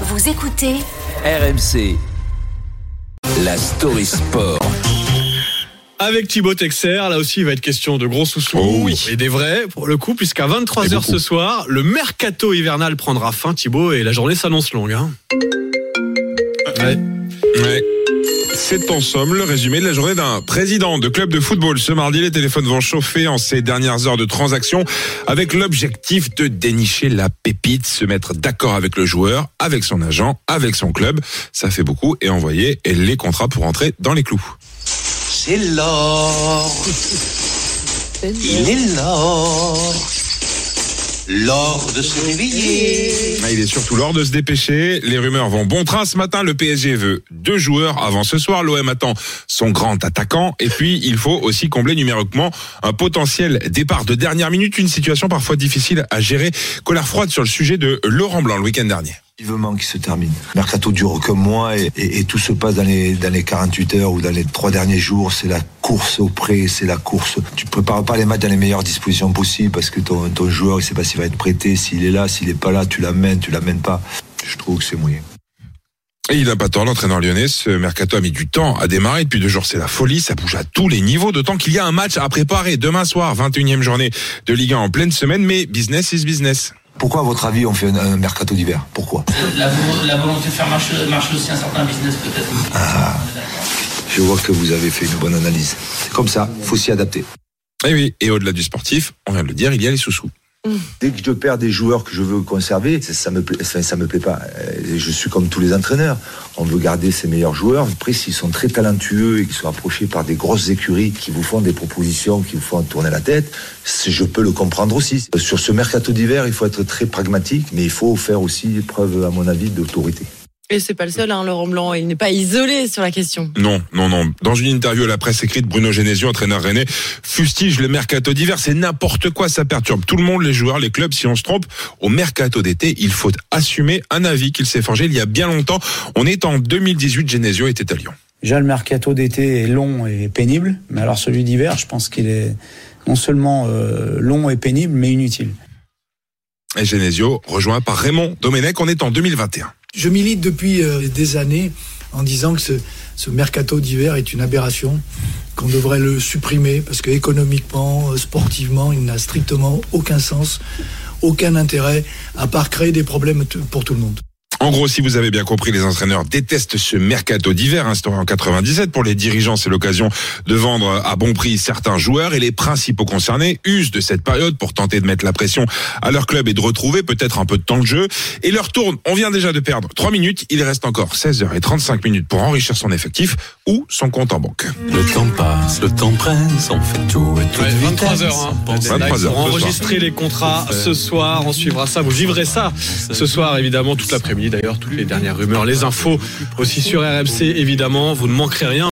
Vous écoutez RMC. La story sport. Avec Thibaut Texer, là aussi il va être question de gros sous-sous Oh oui. et des vrais pour le coup, puisqu'à 23h ce soir, le mercato hivernal prendra fin Thibaut et la journée s'annonce longue. hein. Ouais. Ouais. C'est en somme le résumé de la journée d'un président de club de football. Ce mardi, les téléphones vont chauffer en ces dernières heures de transaction avec l'objectif de dénicher la pépite, se mettre d'accord avec le joueur, avec son agent, avec son club. Ça fait beaucoup et envoyer les contrats pour entrer dans les clous. C'est l'or. Il est l'or. L'or de se réveiller. Il est surtout l'heure de se dépêcher. Les rumeurs vont bon train. Ce matin, le PSG veut deux joueurs avant ce soir. L'OM attend son grand attaquant. Et puis, il faut aussi combler numériquement un potentiel départ de dernière minute. Une situation parfois difficile à gérer. Colère froide sur le sujet de Laurent Blanc le week-end dernier. Vivement qui se termine. Mercato dure que mois et, tout se passe dans les, dans les 48 heures ou dans les trois derniers jours. C'est la course au prêt, c'est la course. Tu prépares pas les matchs dans les meilleures dispositions possibles parce que ton, ton joueur, il sait pas s'il va être prêté, s'il est là, s'il est pas là, tu l'amènes, tu l'amènes pas. Je trouve que c'est moyen. Et il n'a pas tort, l'entraîneur lyonnais. Ce mercato a mis du temps à démarrer. Depuis deux jours, c'est la folie. Ça bouge à tous les niveaux. D'autant qu'il y a un match à préparer demain soir, 21e journée de Ligue 1 en pleine semaine. Mais business is business. Pourquoi, à votre avis, on fait un, un mercato d'hiver? Pourquoi? La, vo- la volonté de faire marcher, marcher aussi un certain business peut-être. Je vois que vous avez fait une bonne analyse. C'est comme ça, faut s'y adapter. Et oui. Et au-delà du sportif, on vient de le dire, il y a les sous-sous. Dès que je perds des joueurs que je veux conserver, ça, ça me plaît, ça, me plaît pas. Euh, Je suis comme tous les entraîneurs. On veut garder ses meilleurs joueurs. Après, s'ils sont très talentueux et qu'ils sont approchés par des grosses écuries qui vous font des propositions, qui vous font tourner la tête, je peux le comprendre aussi. Sur ce mercato d'hiver, il faut être très pragmatique, mais il faut faire aussi preuve, à mon avis, d'autorité. Et c'est pas le seul, hein, Laurent Blanc. Il n'est pas isolé sur la question. Non, non, non. Dans une interview à la presse écrite, Bruno Genesio, entraîneur rennais, fustige le mercato d'hiver. C'est n'importe quoi, ça perturbe tout le monde, les joueurs, les clubs. Si on se trompe, au mercato d'été, il faut assumer un avis qu'il s'est forgé il y a bien longtemps. On est en 2018, Genesio était à Lyon. Déjà, le mercato d'été est long et pénible, mais alors celui d'hiver, je pense qu'il est non seulement euh, long et pénible, mais inutile. Et Genesio, rejoint par Raymond Domenech, on est en 2021. Je milite depuis euh, des années en disant que ce, mercato d'hiver est une aberration, qu'on devrait le supprimer parce que économiquement, euh, sportivement, il n'a strictement aucun sens, aucun intérêt, à part créer des problèmes pour tout le monde. En gros, si vous avez bien compris, les entraîneurs détestent ce mercato d'hiver instauré en 97. Pour les dirigeants, c'est l'occasion de vendre à bon prix certains joueurs et les principaux concernés usent de cette période pour tenter de mettre la pression à leur club et de retrouver peut-être un peu de temps de jeu. Et leur tourne, on vient déjà de perdre 3 minutes. Il reste encore 16h35 minutes pour enrichir son effectif ou son compte en banque. Le temps passe, le temps presse, on fait tout et tout. Ouais, 23h hein, Pense- le deadline 23 heures, enregistrer les contrats ce soir. On suivra ça, vous vivrez ça ce soir évidemment toute l'après-midi d'ailleurs, toutes les dernières rumeurs, les infos aussi sur RMC évidemment. Vous ne manquerez rien.